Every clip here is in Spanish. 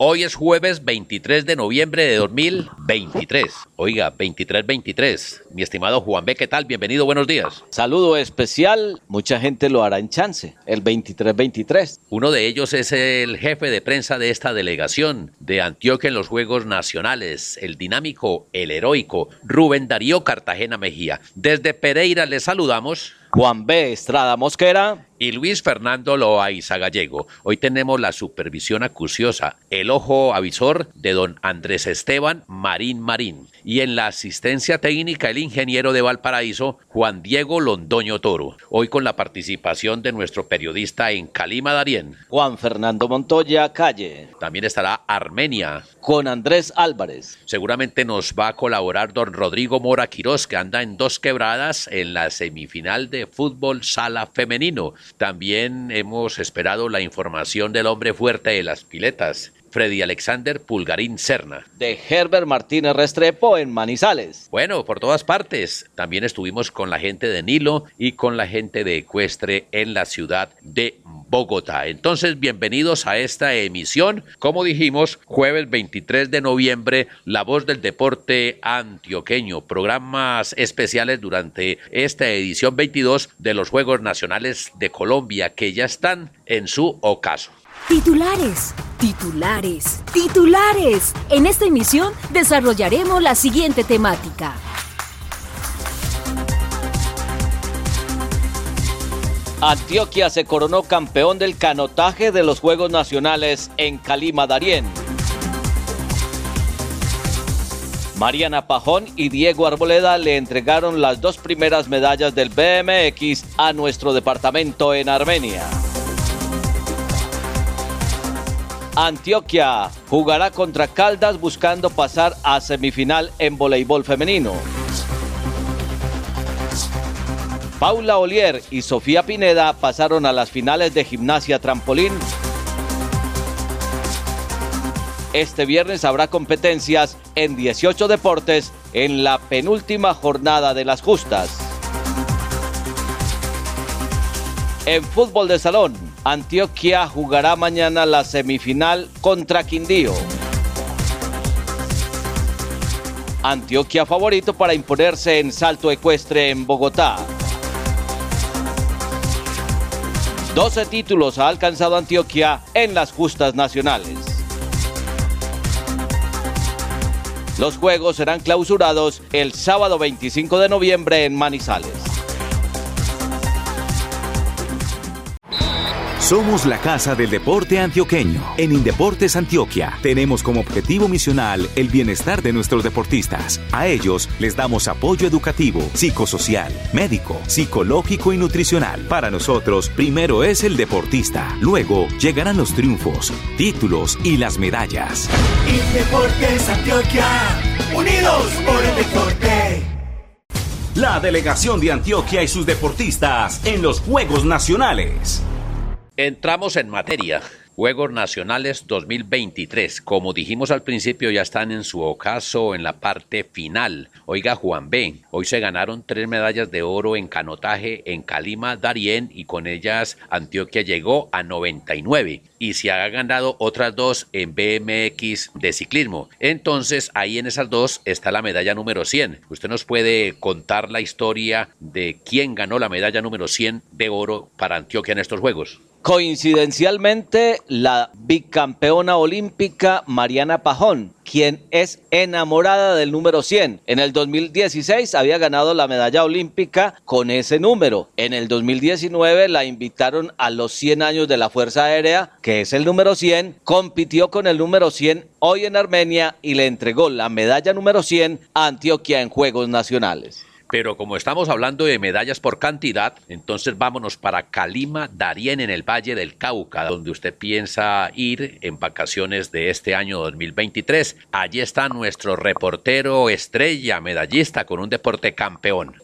Hoy es jueves 23 de noviembre de 2023. Oiga, 23-23. Mi estimado Juan B, ¿qué tal? Bienvenido, buenos días. Saludo especial, mucha gente lo hará en chance, el 23-23. Uno de ellos es el jefe de prensa de esta delegación de Antioquia en los Juegos Nacionales, el dinámico, el heroico Rubén Darío Cartagena Mejía. Desde Pereira le saludamos. Juan B. Estrada Mosquera y Luis Fernando Loaiza Gallego. Hoy tenemos la supervisión acuciosa, el ojo avisor de don Andrés Esteban Marín Marín. Y en la asistencia técnica, el ingeniero de Valparaíso, Juan Diego Londoño Toro. Hoy con la participación de nuestro periodista en Calima Darién. Juan Fernando Montoya Calle. También estará Armenia. Con Andrés Álvarez. Seguramente nos va a colaborar don Rodrigo Mora Quirós, que anda en dos quebradas en la semifinal de fútbol sala femenino. También hemos esperado la información del hombre fuerte de las piletas, Freddy Alexander Pulgarín Serna. De Herbert Martínez Restrepo en Manizales. Bueno, por todas partes. También estuvimos con la gente de Nilo y con la gente de Ecuestre en la ciudad de Bogotá. Entonces, bienvenidos a esta emisión. Como dijimos, jueves 23 de noviembre, La Voz del Deporte Antioqueño. Programas especiales durante esta edición 22 de los Juegos Nacionales de Colombia que ya están en su ocaso. Titulares, titulares, titulares. En esta emisión desarrollaremos la siguiente temática. Antioquia se coronó campeón del canotaje de los Juegos Nacionales en Calima Darién. Mariana Pajón y Diego Arboleda le entregaron las dos primeras medallas del BMX a nuestro departamento en Armenia. Antioquia jugará contra Caldas buscando pasar a semifinal en voleibol femenino. Paula Olier y Sofía Pineda pasaron a las finales de gimnasia trampolín. Este viernes habrá competencias en 18 deportes en la penúltima jornada de las justas. En fútbol de salón, Antioquia jugará mañana la semifinal contra Quindío. Antioquia favorito para imponerse en salto ecuestre en Bogotá. 12 títulos ha alcanzado Antioquia en las justas nacionales. Los juegos serán clausurados el sábado 25 de noviembre en Manizales. Somos la Casa del Deporte Antioqueño. En Indeportes Antioquia tenemos como objetivo misional el bienestar de nuestros deportistas. A ellos les damos apoyo educativo, psicosocial, médico, psicológico y nutricional. Para nosotros, primero es el deportista. Luego llegarán los triunfos, títulos y las medallas. Indeportes Antioquia, unidos por el deporte. La delegación de Antioquia y sus deportistas en los Juegos Nacionales. Entramos en materia. Juegos Nacionales 2023. Como dijimos al principio, ya están en su ocaso en la parte final. Oiga, Juan B. Hoy se ganaron tres medallas de oro en canotaje en Calima, Darién y con ellas Antioquia llegó a 99 y se ha ganado otras dos en BMX de ciclismo. Entonces, ahí en esas dos está la medalla número 100. ¿Usted nos puede contar la historia de quién ganó la medalla número 100 de oro para Antioquia en estos Juegos? Coincidencialmente, la bicampeona olímpica Mariana Pajón, quien es enamorada del número 100. En el 2016 había ganado la medalla olímpica con ese número. En el 2019 la invitaron a los 100 años de la Fuerza Aérea, que es el número 100. Compitió con el número 100 hoy en Armenia y le entregó la medalla número 100 a Antioquia en Juegos Nacionales. Pero como estamos hablando de medallas por cantidad, entonces vámonos para Calima, Darién, en el Valle del Cauca, donde usted piensa ir en vacaciones de este año 2023. Allí está nuestro reportero estrella, medallista con un deporte campeón.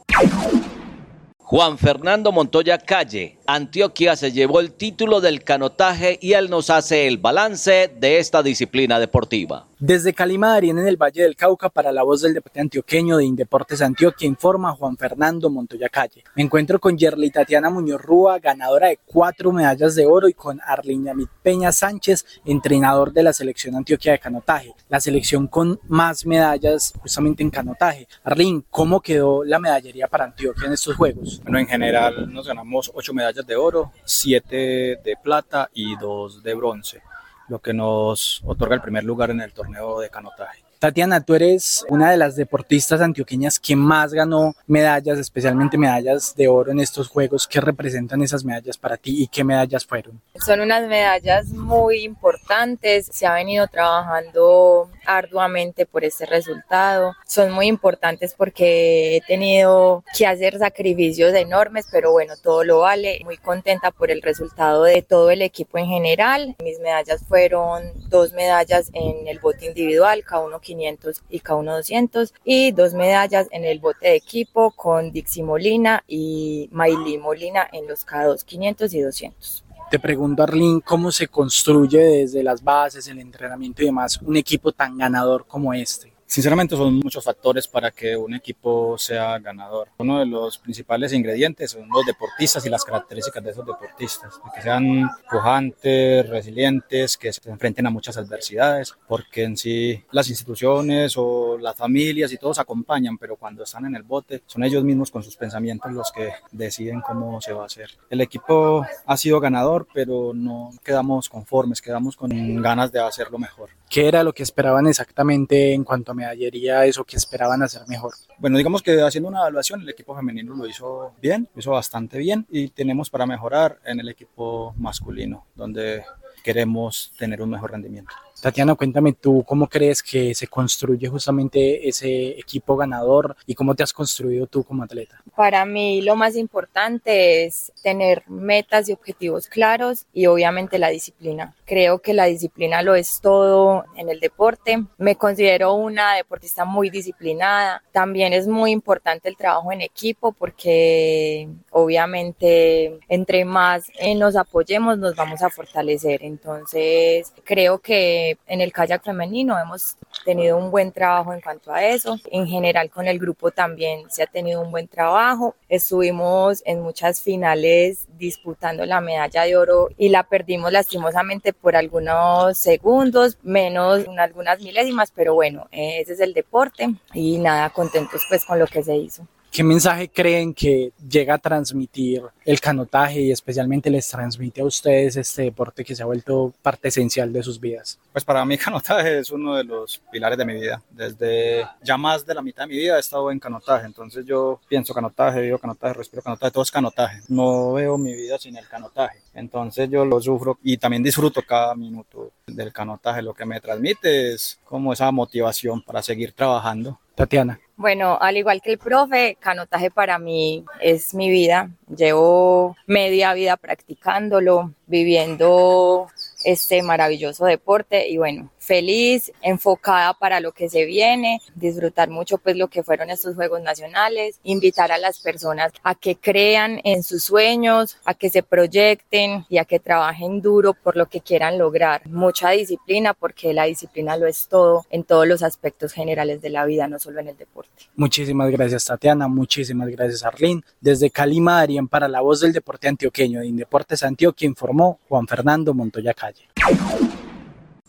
Juan Fernando Montoya Calle, Antioquia se llevó el título del canotaje y él nos hace el balance de esta disciplina deportiva. Desde Calima en el Valle del Cauca para la voz del deporte antioqueño de Indeportes Antioquia informa Juan Fernando Montoya Calle. Me encuentro con Yerli Tatiana Muñoz Rúa, ganadora de cuatro medallas de oro y con Arlene Peña Sánchez, entrenador de la selección Antioquia de canotaje, la selección con más medallas justamente en canotaje. Arlene, ¿cómo quedó la medallería para Antioquia en estos Juegos? Bueno, en general nos ganamos ocho medallas de oro, siete de plata y dos de bronce lo que nos otorga el primer lugar en el torneo de canotaje. Tatiana, tú eres una de las deportistas antioqueñas que más ganó medallas, especialmente medallas de oro en estos Juegos. ¿Qué representan esas medallas para ti y qué medallas fueron? Son unas medallas muy importantes. Se ha venido trabajando arduamente por este resultado. Son muy importantes porque he tenido que hacer sacrificios enormes, pero bueno, todo lo vale. Muy contenta por el resultado de todo el equipo en general. Mis medallas fueron dos medallas en el bote individual, cada uno 500 y K1 200 y dos medallas en el bote de equipo con Dixie Molina y Mailí Molina en los K2 500 y 200. Te pregunto, Arlene, ¿cómo se construye desde las bases, el entrenamiento y demás un equipo tan ganador como este? Sinceramente son muchos factores para que un equipo sea ganador. Uno de los principales ingredientes son los deportistas y las características de esos deportistas, que sean pujantes, resilientes, que se enfrenten a muchas adversidades, porque en sí las instituciones o las familias y todos acompañan, pero cuando están en el bote son ellos mismos con sus pensamientos los que deciden cómo se va a hacer. El equipo ha sido ganador, pero no quedamos conformes, quedamos con ganas de hacerlo mejor. ¿Qué era lo que esperaban exactamente en cuanto a medallería, eso que esperaban hacer mejor? Bueno, digamos que haciendo una evaluación, el equipo femenino lo hizo bien, lo hizo bastante bien y tenemos para mejorar en el equipo masculino, donde queremos tener un mejor rendimiento. Tatiana, cuéntame tú cómo crees que se construye justamente ese equipo ganador y cómo te has construido tú como atleta. Para mí lo más importante es tener metas y objetivos claros y obviamente la disciplina. Creo que la disciplina lo es todo en el deporte. Me considero una deportista muy disciplinada. También es muy importante el trabajo en equipo porque obviamente entre más nos apoyemos nos vamos a fortalecer. Entonces creo que en el kayak femenino hemos tenido un buen trabajo en cuanto a eso. En general con el grupo también se ha tenido un buen trabajo. Estuvimos en muchas finales disputando la medalla de oro y la perdimos lastimosamente por algunos segundos, menos algunas milésimas, pero bueno, ese es el deporte y nada, contentos pues con lo que se hizo. ¿Qué mensaje creen que llega a transmitir el canotaje y especialmente les transmite a ustedes este deporte que se ha vuelto parte esencial de sus vidas? Pues para mí canotaje es uno de los pilares de mi vida. Desde ya más de la mitad de mi vida he estado en canotaje, entonces yo pienso canotaje, vivo canotaje, respiro canotaje, todo es canotaje. No veo mi vida sin el canotaje, entonces yo lo sufro y también disfruto cada minuto del canotaje. Lo que me transmite es como esa motivación para seguir trabajando. Tatiana. Bueno, al igual que el profe, canotaje para mí es mi vida. Llevo media vida practicándolo, viviendo este maravilloso deporte y bueno, feliz, enfocada para lo que se viene, disfrutar mucho pues lo que fueron estos Juegos Nacionales, invitar a las personas a que crean en sus sueños, a que se proyecten y a que trabajen duro por lo que quieran lograr. Mucha disciplina porque la disciplina lo es todo en todos los aspectos generales de la vida, no solo en el deporte. Muchísimas gracias Tatiana, muchísimas gracias Arlene. Desde Calima, Darien, para la voz del deporte antioqueño de Indeportes Antioquia informó Juan Fernando Montoya Calle.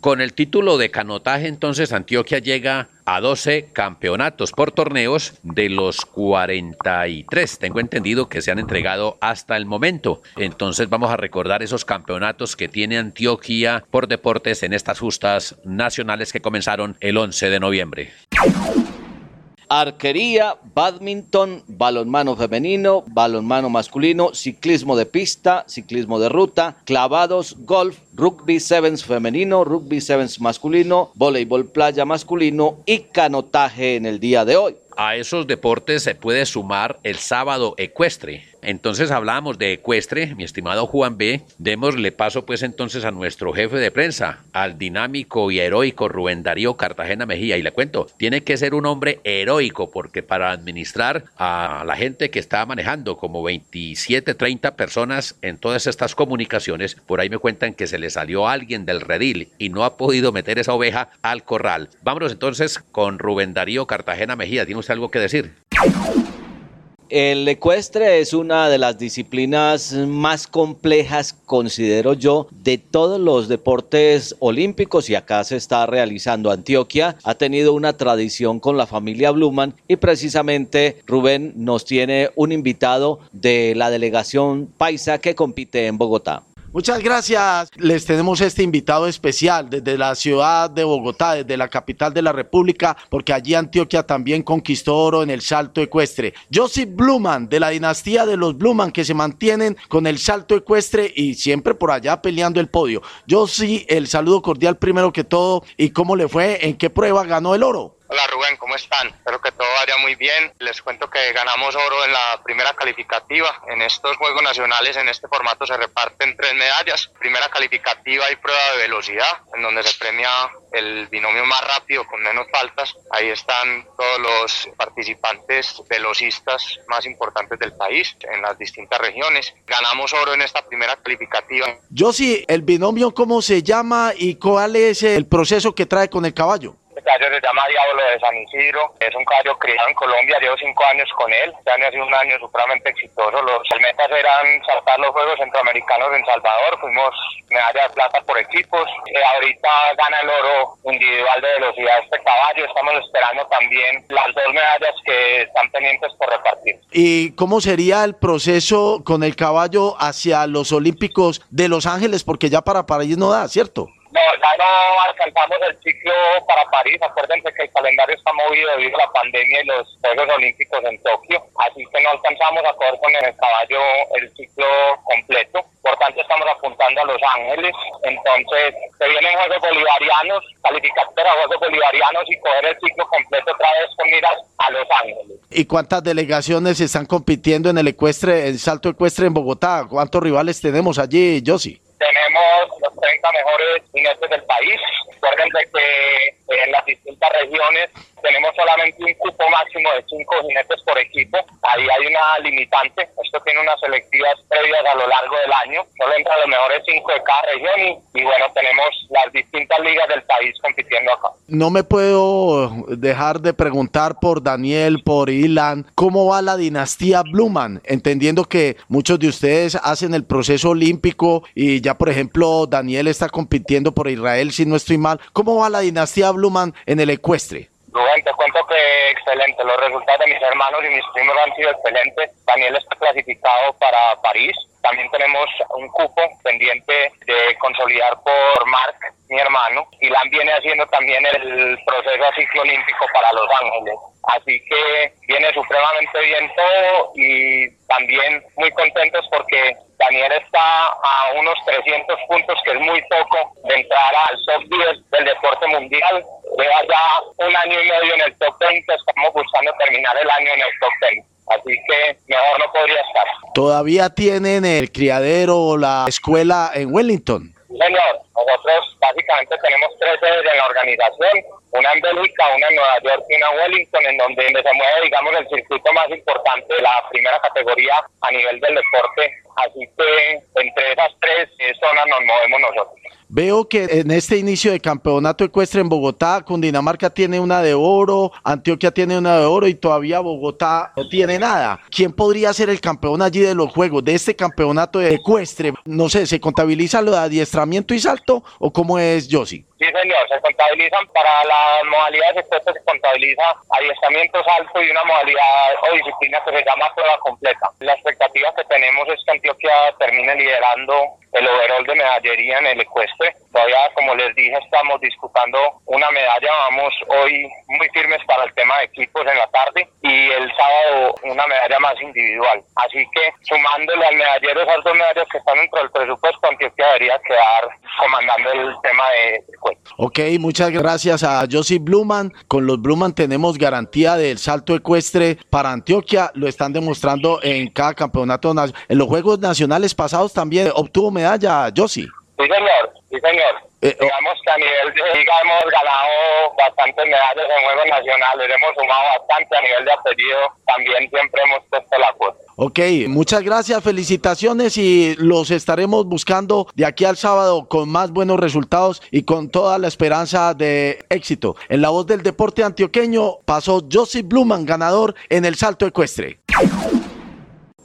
Con el título de canotaje, entonces Antioquia llega a 12 campeonatos por torneos de los 43. Tengo entendido que se han entregado hasta el momento. Entonces vamos a recordar esos campeonatos que tiene Antioquia por deportes en estas justas nacionales que comenzaron el 11 de noviembre arquería, badminton, balonmano femenino, balonmano masculino, ciclismo de pista, ciclismo de ruta, clavados, golf, rugby sevens femenino, rugby sevens masculino, voleibol playa masculino y canotaje en el día de hoy. A esos deportes se puede sumar el sábado ecuestre. Entonces hablábamos de ecuestre, mi estimado Juan B. Démosle paso pues entonces a nuestro jefe de prensa, al dinámico y heroico Rubén Darío Cartagena Mejía. Y le cuento, tiene que ser un hombre heroico porque para administrar a la gente que está manejando como 27, 30 personas en todas estas comunicaciones, por ahí me cuentan que se le salió alguien del redil y no ha podido meter esa oveja al corral. Vámonos entonces con Rubén Darío Cartagena Mejía. ¿Tiene usted algo que decir? El ecuestre es una de las disciplinas más complejas, considero yo, de todos los deportes olímpicos y acá se está realizando. Antioquia ha tenido una tradición con la familia Bluman y precisamente Rubén nos tiene un invitado de la delegación paisa que compite en Bogotá. Muchas gracias. Les tenemos este invitado especial desde la ciudad de Bogotá, desde la capital de la República, porque allí Antioquia también conquistó oro en el salto ecuestre. Joseph Bluman, de la dinastía de los Bluman, que se mantienen con el salto ecuestre y siempre por allá peleando el podio. Joseph, el saludo cordial primero que todo. ¿Y cómo le fue? ¿En qué prueba ganó el oro? Hola Rubén, ¿cómo están? Espero que todo vaya muy bien. Les cuento que ganamos oro en la primera calificativa. En estos Juegos Nacionales, en este formato, se reparten tres medallas. Primera calificativa y prueba de velocidad, en donde se premia el binomio más rápido con menos faltas. Ahí están todos los participantes velocistas más importantes del país en las distintas regiones. Ganamos oro en esta primera calificativa. Yo sí, el binomio, ¿cómo se llama y cuál es el proceso que trae con el caballo? Caballo se llama Diablo de San Isidro, es un caballo criado en Colombia, llevo cinco años con él, este año ha sido un año supremamente exitoso, los metas eran saltar los Juegos Centroamericanos en Salvador, fuimos medalla de plata por equipos, eh, ahorita gana el oro individual de velocidad este caballo, estamos esperando también las dos medallas que están pendientes por repartir. ¿Y cómo sería el proceso con el caballo hacia los Olímpicos de Los Ángeles? Porque ya para París no da, ¿cierto? No, ya no alcanzamos el ciclo para París. Acuérdense que el calendario está movido debido a la pandemia y los Juegos Olímpicos en Tokio. Así que no alcanzamos a correr con el caballo el ciclo completo. Por tanto, estamos apuntando a Los Ángeles. Entonces, se vienen Juegos Bolivarianos, calificar para Juegos Bolivarianos y coger el ciclo completo otra vez con miras a Los Ángeles. ¿Y cuántas delegaciones están compitiendo en el ecuestre, el salto ecuestre en Bogotá? ¿Cuántos rivales tenemos allí, Josie? Tenemos los 30 mejores jinetes del país. Acuérdense que en las distintas regiones tenemos solamente un cupo máximo de 5 jinetes por equipo. Ahí hay una limitante. Esto tiene unas selectivas previas a lo largo del año. Solo entran los mejores 5 de cada región y, y bueno, tenemos las distintas ligas del país compitiendo acá. No me puedo dejar de preguntar por Daniel, por Ilan, ¿cómo va la dinastía Bluman? Entendiendo que muchos de ustedes hacen el proceso olímpico y ya, por ejemplo, Daniel está compitiendo por Israel, si no estoy mal. ¿Cómo va la dinastía Bluman en el ecuestre? Rubén, te cuento que excelente. Los resultados de mis hermanos y mis primos han sido excelentes. Daniel está clasificado para París. También tenemos un cupo pendiente de consolidar por Marc, mi hermano. Y Lan viene haciendo también el proceso a ciclo olímpico para Los Ángeles. Así que viene supremamente bien todo y también muy contentos porque Daniel está a unos 300 puntos, que es muy poco, de entrar al top 10 del deporte mundial. Lleva ya un año y medio en el top 20, estamos buscando terminar el año en el top 20. Así que mejor no podría estar. ¿Todavía tienen el criadero o la escuela en Wellington? Señor, nosotros básicamente tenemos tres sedes en la organización, una en Bélgica, una en Nueva York y una en Wellington, en donde se mueve, digamos, el circuito más importante de la primera categoría a nivel del deporte. Así que entre esas tres zonas nos movemos nosotros. Veo que en este inicio de campeonato ecuestre en Bogotá, Cundinamarca tiene una de oro, Antioquia tiene una de oro y todavía Bogotá no tiene nada. ¿Quién podría ser el campeón allí de los juegos, de este campeonato ecuestre? No sé, ¿se contabiliza lo de adiestramiento y salto o cómo es, Josie? Sí, señor, se contabilizan para las modalidades expuestas, se contabiliza adiestramiento, salto y una modalidad o disciplina que se llama prueba completa. La expectativa que tenemos es que Antioquia termine liderando el overall de medallería en el ecuestre. Todavía, como les dije, estamos disputando una medalla. Vamos hoy muy firmes para el tema de equipos en la tarde y el sábado una medalla más individual. Así que sumándole al medallero esas dos medallas que están dentro del presupuesto, Antioquia debería quedar comandando el tema de cuento. Ok, muchas gracias a Josie Bluman. Con los Bluman tenemos garantía del salto ecuestre para Antioquia. Lo están demostrando en cada campeonato nacional. En los Juegos Nacionales pasados también obtuvo medalla, Josie. Sí, señor, sí, señor. Eh, digamos que a nivel de liga hemos ganado bastantes medallas en Juegos Nacionales, hemos sumado bastante a nivel de apellido, también siempre hemos puesto la cuota. Ok, muchas gracias, felicitaciones y los estaremos buscando de aquí al sábado con más buenos resultados y con toda la esperanza de éxito. En la voz del deporte antioqueño pasó Joseph Bluman, ganador en el salto ecuestre.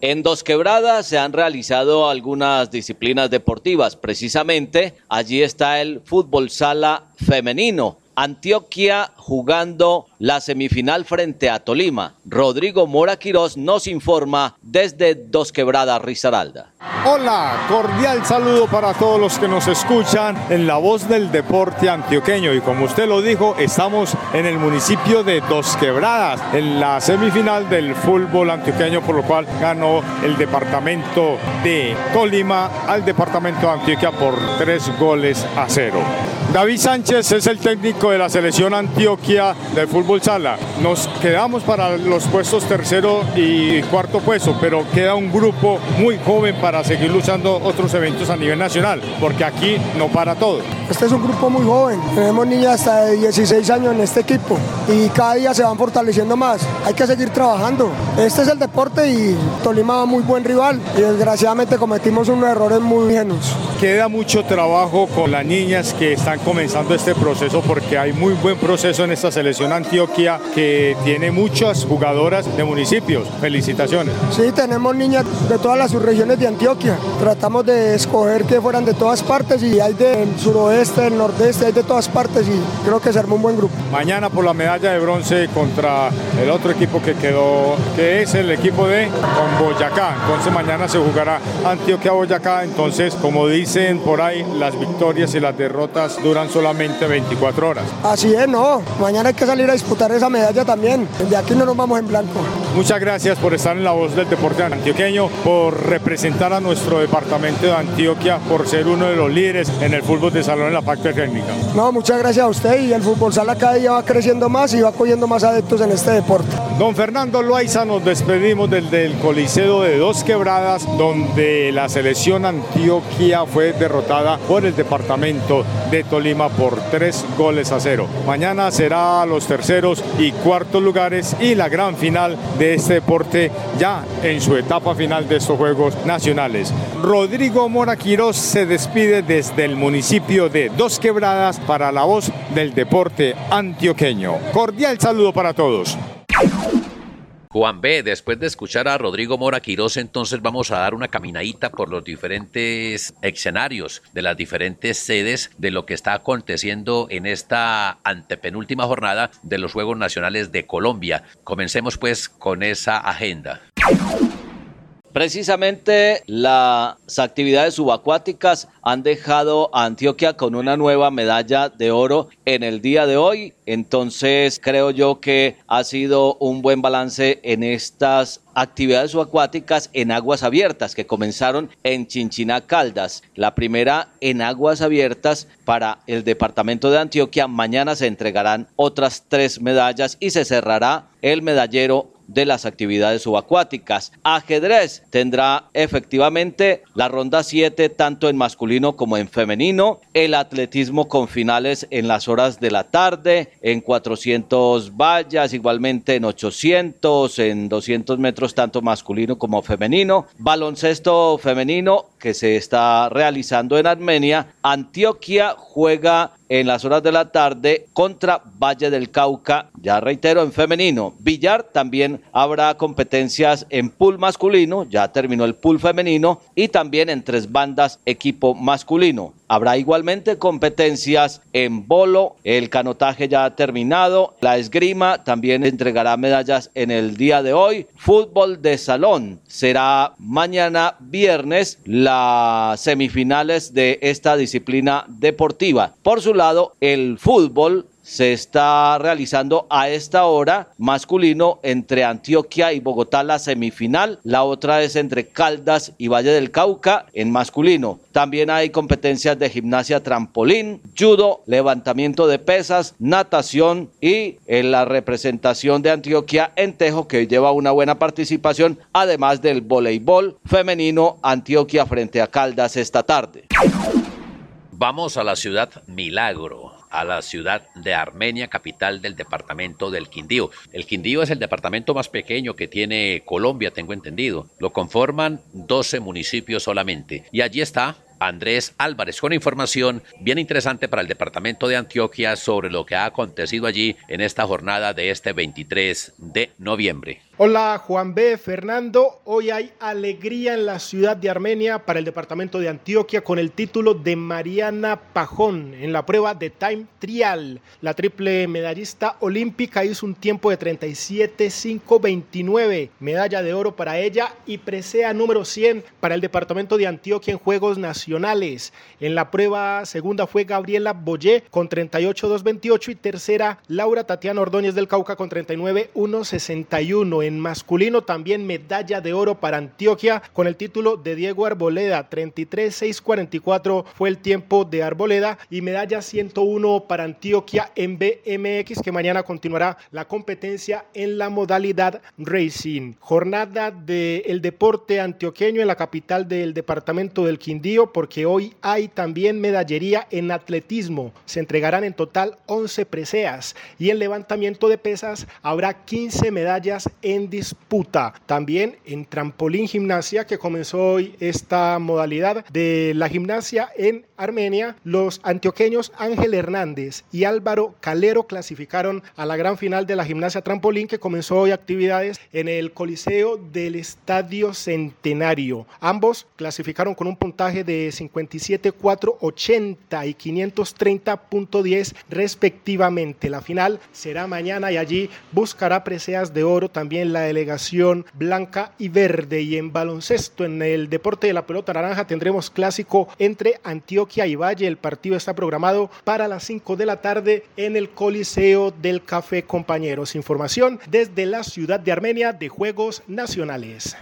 En Dos Quebradas se han realizado algunas disciplinas deportivas. Precisamente allí está el fútbol sala femenino. Antioquia jugando la semifinal frente a Tolima. Rodrigo Mora Quirós nos informa desde Dos Quebradas, Risaralda. Hola, cordial saludo para todos los que nos escuchan en la voz del deporte antioqueño. Y como usted lo dijo, estamos en el municipio de Dos Quebradas, en la semifinal del fútbol antioqueño, por lo cual ganó el departamento de Tolima al departamento de Antioquia por tres goles a cero. David Sánchez es el técnico de la selección Antioquia del fútbol sala. Nos quedamos para los puestos tercero y cuarto puesto, pero queda un grupo muy joven para seguir luchando otros eventos a nivel nacional, porque aquí no para todo. Este es un grupo muy joven, tenemos niñas hasta de 16 años en este equipo y cada día se van fortaleciendo más. Hay que seguir trabajando. Este es el deporte y Tolima va muy buen rival y desgraciadamente cometimos unos errores muy ingenuos. Queda mucho trabajo con las niñas que están comenzando este proceso porque hay muy buen proceso en esta selección Antioquia que tiene muchas jugadoras de municipios. Felicitaciones. Sí, tenemos niñas de todas las subregiones de Antioquia. Tratamos de escoger que fueran de todas partes y hay del suroeste, del nordeste, hay de todas partes y creo que se armó un buen grupo. Mañana por la medalla de bronce contra el otro equipo que quedó, que es el equipo de Boyacá. Entonces mañana se jugará Antioquia-Boyacá. Entonces, como dicen por ahí, las victorias y las derrotas duran solamente 24 horas. Así es, no. Mañana hay que salir a disputar esa medalla también. De aquí no nos vamos en blanco. Muchas gracias por estar en la voz del deporte antioqueño, por representar a nuestro departamento de Antioquia, por ser uno de los líderes en el fútbol de salón en la parte técnica. No, muchas gracias a usted y el fútbol sala cada día va creciendo más y va cogiendo más adeptos en este deporte. Don Fernando Loaiza, nos despedimos del, del Coliseo de Dos Quebradas, donde la selección Antioquia fue derrotada por el departamento de Tolima por tres goles a cero. Mañana será los terceros y cuartos lugares y la gran final de este deporte ya en su etapa final de estos Juegos Nacionales. Rodrigo Mora Quirós se despide desde el municipio de Dos Quebradas para la voz del deporte antioqueño. Cordial saludo para todos. Juan B., después de escuchar a Rodrigo Mora Quirós, entonces vamos a dar una caminadita por los diferentes escenarios de las diferentes sedes de lo que está aconteciendo en esta antepenúltima jornada de los Juegos Nacionales de Colombia. Comencemos pues con esa agenda. Precisamente las actividades subacuáticas han dejado a Antioquia con una nueva medalla de oro en el día de hoy. Entonces creo yo que ha sido un buen balance en estas actividades subacuáticas en aguas abiertas que comenzaron en Chinchiná Caldas. La primera en aguas abiertas para el departamento de Antioquia. Mañana se entregarán otras tres medallas y se cerrará el medallero de las actividades subacuáticas. Ajedrez tendrá efectivamente la ronda 7 tanto en masculino como en femenino. El atletismo con finales en las horas de la tarde, en 400 vallas, igualmente en 800, en 200 metros tanto masculino como femenino. Baloncesto femenino que se está realizando en Armenia. Antioquia juega en las horas de la tarde contra Valle del Cauca, ya reitero, en femenino. Villar también habrá competencias en pool masculino, ya terminó el pool femenino, y también en tres bandas equipo masculino. Habrá igualmente competencias en bolo, el canotaje ya ha terminado, la esgrima también entregará medallas en el día de hoy. Fútbol de salón será mañana viernes las semifinales de esta disciplina deportiva. Por su el fútbol se está realizando a esta hora masculino entre Antioquia y Bogotá la semifinal. La otra es entre Caldas y Valle del Cauca en masculino. También hay competencias de gimnasia trampolín, judo, levantamiento de pesas, natación y en la representación de Antioquia en Tejo que lleva una buena participación, además del voleibol femenino Antioquia frente a Caldas esta tarde. Vamos a la ciudad Milagro a la ciudad de Armenia, capital del departamento del Quindío. El Quindío es el departamento más pequeño que tiene Colombia, tengo entendido. Lo conforman 12 municipios solamente. Y allí está Andrés Álvarez con información bien interesante para el departamento de Antioquia sobre lo que ha acontecido allí en esta jornada de este 23 de noviembre. Hola Juan B. Fernando, hoy hay alegría en la ciudad de Armenia para el departamento de Antioquia con el título de Mariana Pajón en la prueba de Time Trial. La triple medallista olímpica hizo un tiempo de 37.529, medalla de oro para ella y presea número 100 para el departamento de Antioquia en Juegos Nacionales. En la prueba segunda fue Gabriela Boyé con 38.228 y tercera Laura Tatiana Ordóñez del Cauca con 39.161 masculino también medalla de oro para Antioquia con el título de Diego Arboleda. 33-6-44 fue el tiempo de Arboleda y medalla 101 para Antioquia en BMX que mañana continuará la competencia en la modalidad racing. Jornada del deporte antioqueño en la capital del departamento del Quindío porque hoy hay también medallería en atletismo. Se entregarán en total 11 preseas y en levantamiento de pesas habrá 15 medallas en disputa. También en trampolín gimnasia, que comenzó hoy esta modalidad de la gimnasia en Armenia, los antioqueños Ángel Hernández y Álvaro Calero clasificaron a la gran final de la gimnasia trampolín que comenzó hoy actividades en el Coliseo del Estadio Centenario. Ambos clasificaron con un puntaje de 57.480 y 530.10 respectivamente. La final será mañana y allí buscará preseas de oro también la delegación blanca y verde. Y en baloncesto, en el deporte de la pelota naranja, tendremos clásico entre Antioquia y Valle. El partido está programado para las 5 de la tarde en el Coliseo del Café Compañeros. Información desde la ciudad de Armenia de Juegos Nacionales.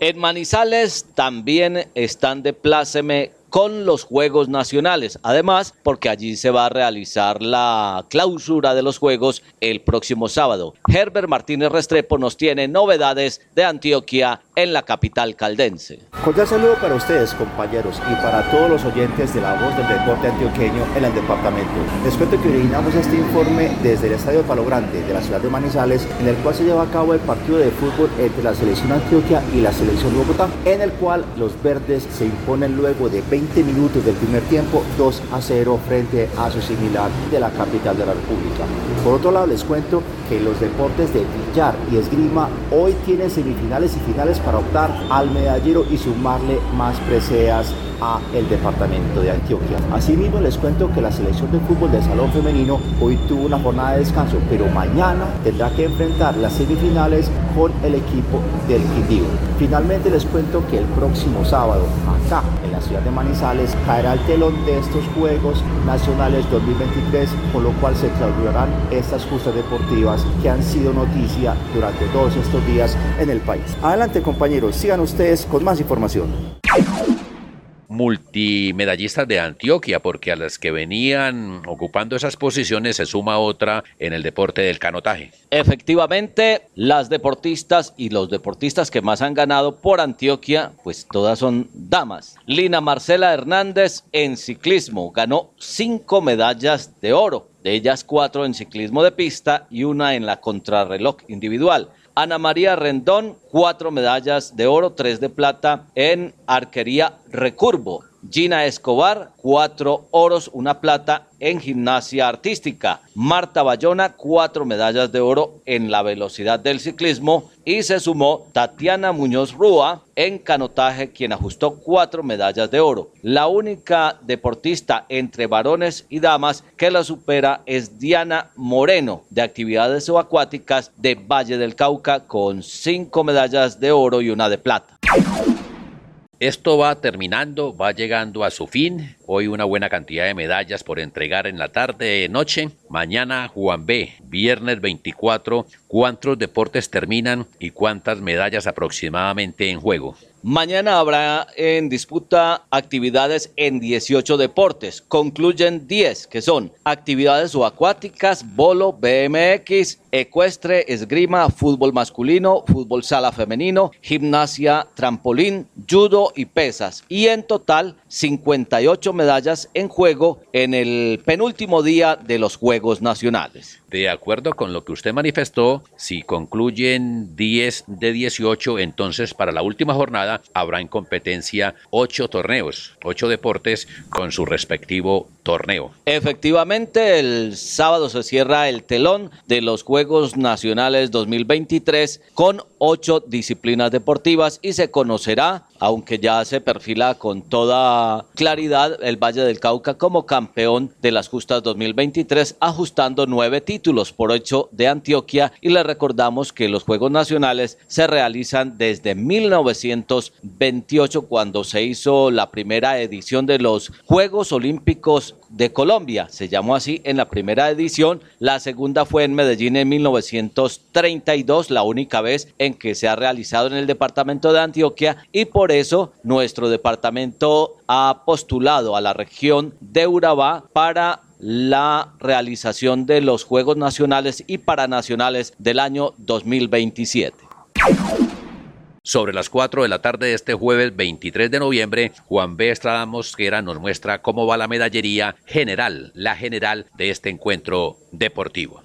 En Manizales también están de pláceme con los Juegos Nacionales. Además, porque allí se va a realizar la clausura de los Juegos el próximo sábado. Herbert Martínez Restrepo nos tiene novedades de Antioquia en la capital caldense. Cordial saludo para ustedes, compañeros, y para todos los oyentes de la voz del deporte antioqueño en el departamento. Les cuento que originamos este informe desde el Estadio Palo Grande de la ciudad de Manizales, en el cual se lleva a cabo el partido de fútbol entre la selección Antioquia y la selección Bogotá, en el cual los verdes se imponen luego de 20 minutos del primer tiempo 2 a 0 frente a su similar de la capital de la República. Por otro lado, les cuento que los deportes de billar y esgrima hoy tienen semifinales y finales para optar al medallero y sumarle más preseas a el departamento de Antioquia. Asimismo les cuento que la selección de fútbol del salón femenino hoy tuvo una jornada de descanso, pero mañana tendrá que enfrentar las semifinales con el equipo del Quindío. Finalmente les cuento que el próximo sábado acá en la ciudad de Manizales caerá el telón de estos Juegos Nacionales 2023, con lo cual se clausurarán estas justas deportivas que han sido noticia durante todos estos días en el país. Adelante compañeros, sigan ustedes con más información multimedallistas de Antioquia, porque a las que venían ocupando esas posiciones se suma otra en el deporte del canotaje. Efectivamente, las deportistas y los deportistas que más han ganado por Antioquia, pues todas son damas. Lina Marcela Hernández en ciclismo ganó cinco medallas de oro, de ellas cuatro en ciclismo de pista y una en la contrarreloj individual. Ana María Rendón, cuatro medallas de oro, tres de plata en arquería recurvo. Gina Escobar, cuatro oros, una plata en gimnasia artística. Marta Bayona, cuatro medallas de oro en la velocidad del ciclismo. Y se sumó Tatiana Muñoz Rúa en canotaje, quien ajustó cuatro medallas de oro. La única deportista entre varones y damas que la supera es Diana Moreno, de actividades subacuáticas de Valle del Cauca, con cinco medallas de oro y una de plata. Esto va terminando, va llegando a su fin Hoy una buena cantidad de medallas por entregar en la tarde, noche. Mañana Juan B. Viernes 24. ¿Cuántos deportes terminan y cuántas medallas aproximadamente en juego? Mañana habrá en disputa actividades en 18 deportes. Concluyen 10, que son actividades subacuáticas, bolo, BMX, ecuestre, esgrima, fútbol masculino, fútbol sala femenino, gimnasia, trampolín, judo y pesas. Y en total 58 medallas en juego en el penúltimo día de los Juegos Nacionales. De acuerdo con lo que usted manifestó, si concluyen 10 de 18, entonces para la última jornada habrá en competencia 8 torneos, 8 deportes con su respectivo torneo. Efectivamente, el sábado se cierra el telón de los Juegos Nacionales 2023 con 8 disciplinas deportivas y se conocerá, aunque ya se perfila con toda claridad, el Valle del Cauca como campeón de las justas 2023, ajustando nueve títulos por ocho de Antioquia y le recordamos que los Juegos Nacionales se realizan desde 1928 cuando se hizo la primera edición de los Juegos Olímpicos de Colombia. Se llamó así en la primera edición. La segunda fue en Medellín en 1932, la única vez en que se ha realizado en el departamento de Antioquia y por eso nuestro departamento ha postulado a la región de Urabá para la realización de los Juegos Nacionales y Paranacionales del año 2027. Sobre las 4 de la tarde de este jueves 23 de noviembre, Juan B. Estrada Mosquera nos muestra cómo va la medallería general, la general de este encuentro deportivo.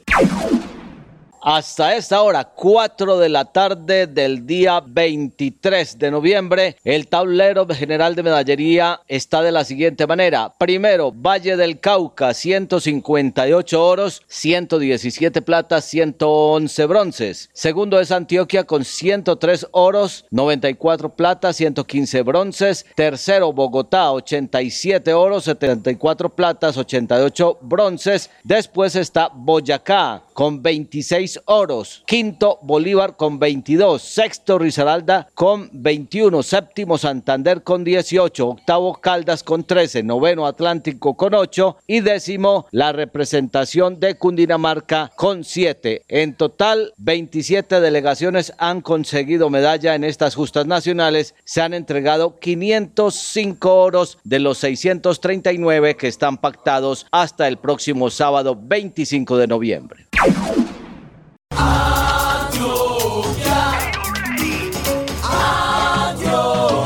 Hasta esta hora, 4 de la tarde del día 23 de noviembre, el tablero general de medallería está de la siguiente manera. Primero, Valle del Cauca, 158 oros, 117 platas, 111 bronces. Segundo es Antioquia con 103 oros, 94 platas, 115 bronces. Tercero, Bogotá, 87 oros, 74 platas, 88 bronces. Después está Boyacá con 26 oros. Quinto, Bolívar con 22. Sexto, Risaralda con 21. Séptimo, Santander con 18. Octavo, Caldas con 13. Noveno, Atlántico con 8. Y décimo, la representación de Cundinamarca con 7. En total, 27 delegaciones han conseguido medalla en estas justas nacionales. Se han entregado 505 oros de los 639 que están pactados hasta el próximo sábado 25 de noviembre.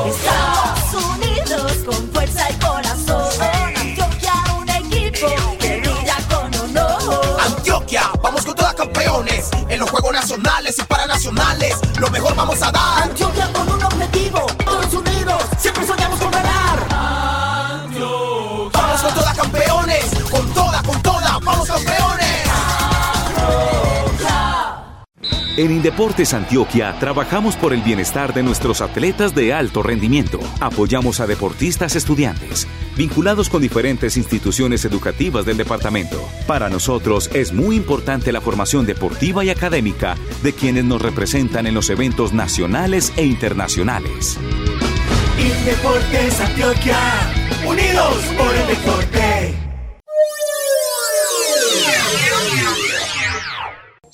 Estamos unidos con fuerza y corazón. Antioquia, un equipo que brilla con honor. Antioquia, vamos con todas En Indeportes Antioquia trabajamos por el bienestar de nuestros atletas de alto rendimiento. Apoyamos a deportistas estudiantes, vinculados con diferentes instituciones educativas del departamento. Para nosotros es muy importante la formación deportiva y académica de quienes nos representan en los eventos nacionales e internacionales. Indeportes Antioquia, unidos por el deporte.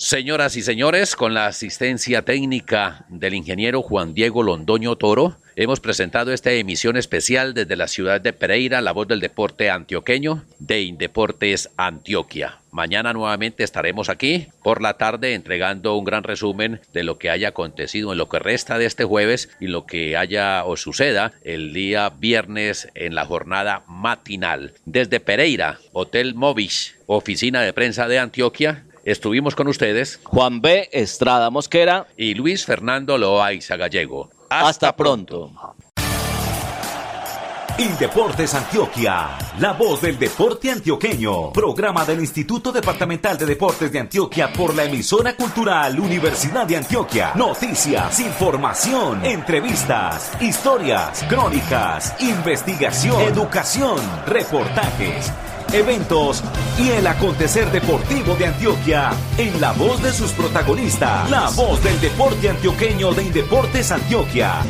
Señoras y señores, con la asistencia técnica del ingeniero Juan Diego Londoño Toro, hemos presentado esta emisión especial desde la ciudad de Pereira, la voz del deporte antioqueño de Indeportes Antioquia. Mañana nuevamente estaremos aquí por la tarde entregando un gran resumen de lo que haya acontecido en lo que resta de este jueves y lo que haya o suceda el día viernes en la jornada matinal. Desde Pereira, Hotel Movish, oficina de prensa de Antioquia, Estuvimos con ustedes Juan B. Estrada Mosquera y Luis Fernando Loaiza Gallego. Hasta, pronto. Indeportes Antioquia, la voz del deporte antioqueño. Programa del Instituto Departamental de Deportes de Antioquia por la emisora cultural Universidad de Antioquia. Noticias, información, entrevistas, historias, crónicas, investigación, educación, reportajes eventos y el acontecer deportivo de Antioquia en la voz de sus protagonistas. La voz del deporte antioqueño de Indeportes Antioquia.